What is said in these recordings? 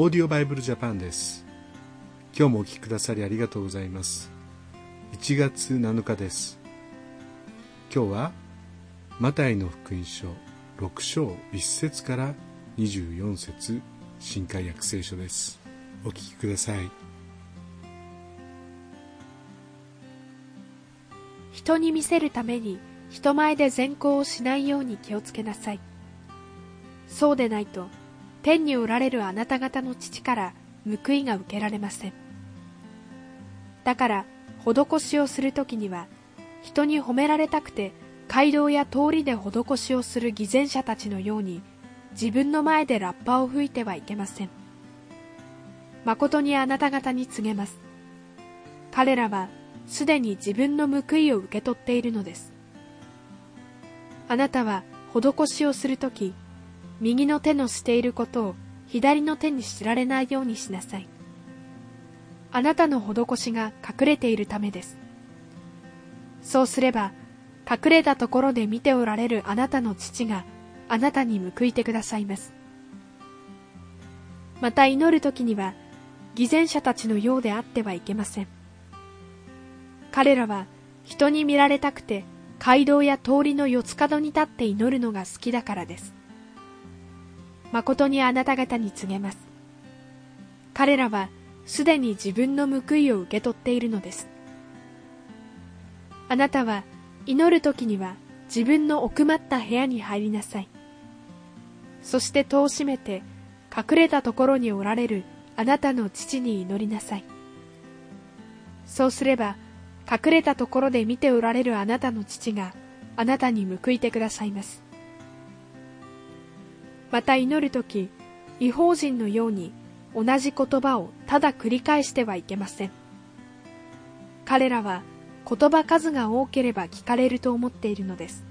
オーディオバイブルジャパンです。今日もお聞きくださりありがとうございます。1月7日です。今日はマタイの福音書6章1節から24節新海約聖書です。お聞きください。人に見せるために人前で善行をしないように気をつけなさい。そうでないと天におられるあなた方の父から報いが受けられません。だから施しをするときには人に褒められたくて街道や通りで施しをする偽善者たちのように自分の前でラッパを吹いてはいけません。誠にあなた方に告げます。彼らはすでに自分の報いを受け取っているのです。あなたは施しをするとき右の手のしていることを左の手に知られないようにしなさい。あなたの施しが隠れているためです。そうすれば隠れたところで見ておられるあなたの父があなたに報いてくださいます。また祈る時には偽善者たちのようであってはいけません。彼らは人に見られたくて街道や通りの四つ角に立って祈るのが好きだからです。誠にあなた方に告げます。彼らはすでに自分の報いを受け取っているのです。あなたは祈る時には自分の奥まった部屋に入りなさい。そして戸を閉めて隠れたところにおられるあなたの父に祈りなさい。そうすれば隠れたところで見ておられるあなたの父があなたに報いてくださいます。また祈る時違法人のように同じ言葉をただ繰り返してはいけません。彼らは言葉数が多ければ聞かれると思っているのです。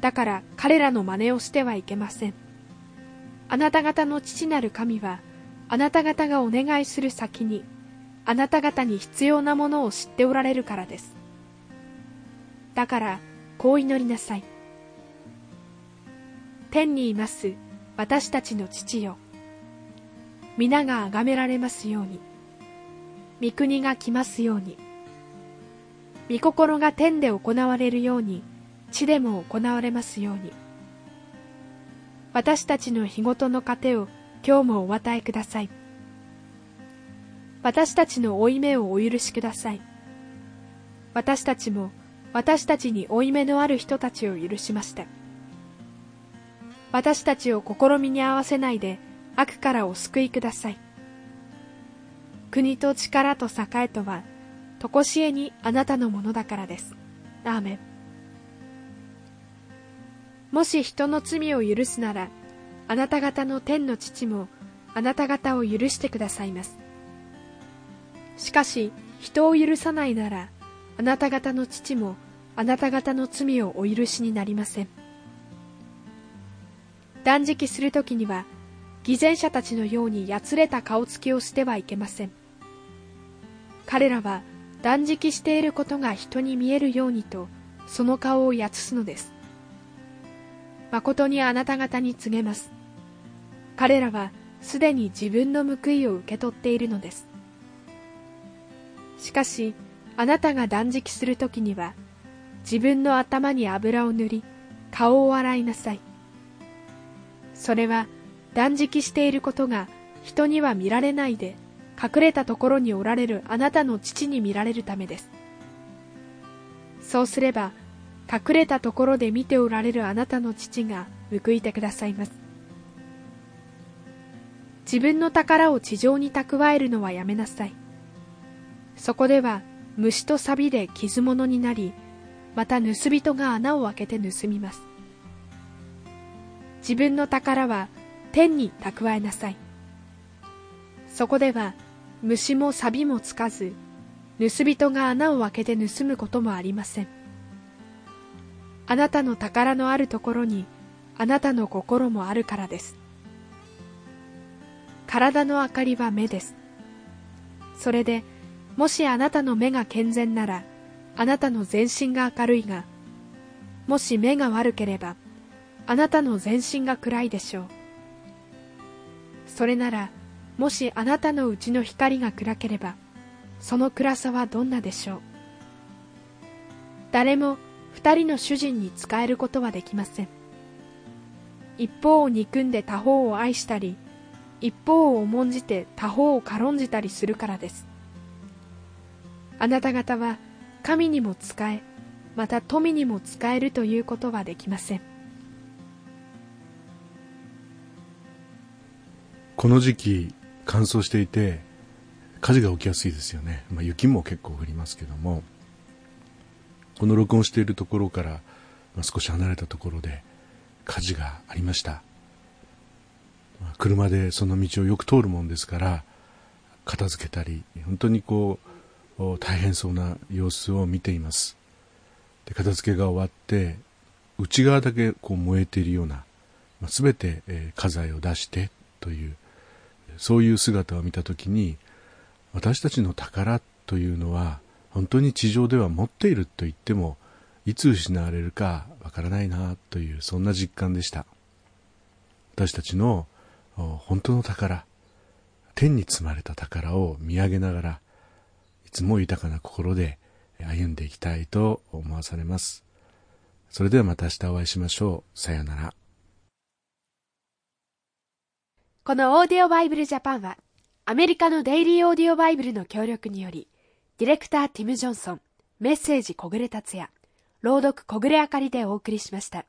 だから彼らの真似をしてはいけません。あなた方の父なる神はあなた方がお願いする先にあなた方に必要なものを知っておられるからです。だからこう祈りなさい。天にいます私たちの父よ。皆が崇められますように。御国が来ますように。御心が天で行われるように地でも行われますように。私たちの日ごとの糧を今日もお与えください。私たちの負い目をお許しください。私たちも私たちに負い目のある人たちを許しました。私たちを試みに合わせないで悪からお救いください。国と力と栄えとは常しえにあなたのものだからです。アーメン。もし人の罪を許すならあなた方の天の父もあなた方を許してくださいます。しかし人を許さないならあなた方の父もあなた方の罪をお許しになりません。断食するときには偽善者たちのようにやつれた顔つきをしてはいけません。彼らは断食していることが人に見えるようにとその顔をやつすのです。誠にあなた方に告げます。彼らはすでに自分の報いを受け取っているのです。しかしあなたが断食するときには自分の頭に油を塗り顔を洗いなさい。それは断食していることが人には見られないで隠れたところにおられるあなたの父に見られるためです。そうすれば隠れたところで見ておられるあなたの父が報いてくださいます。自分の宝を地上に蓄えるのはやめなさい。そこでは虫と錆で傷物になりまた盗人が穴を開けて盗みます。自分の宝は天に蓄えなさい。そこでは虫も錆もつかず盗人が穴を開けて盗むこともありません。あなたの宝のあるところにあなたの心もあるからです。体の明かりは目です。それでもしあなたの目が健全ならあなたの全身が明るいがもし目が悪ければあなたの全身が暗いでしょう。それならもしあなたのうちの光が暗ければその暗さはどんなでしょう。誰も二人の主人に仕えることはできません。一方を憎んで他方を愛したり一方を重んじて他方を軽んじたりするからです。あなた方は神にも仕えまた富にも使えるということはできません。この時期乾燥していて火事が起きやすいですよね、まあ、雪も結構降りますけどもこの録音しているところから、まあ、少し離れたところで火事がありました、まあ、車でその道をよく通るもんですから片付けたり本当にこう大変そうな様子を見ています。で片付けが終わって内側だけこう燃えているような、まあ、全て、えー、家財を出してというそういう姿を見た時に私たちの宝というのは本当に地上では持っていると言ってもいつ失われるかわからないなというそんな実感でした。私たちの本当の宝天に積まれた宝を見上げながらいつも豊かな心で歩んでいきたいと思わされます。それではまた明日お会いしましょう。さようなら。このオーディオバイブルジャパンはアメリカのデイリーオーディオバイブルの協力によりディレクターティム・ジョンソン、メッセージ小暮達也、朗読小暮あかりでお送りしました。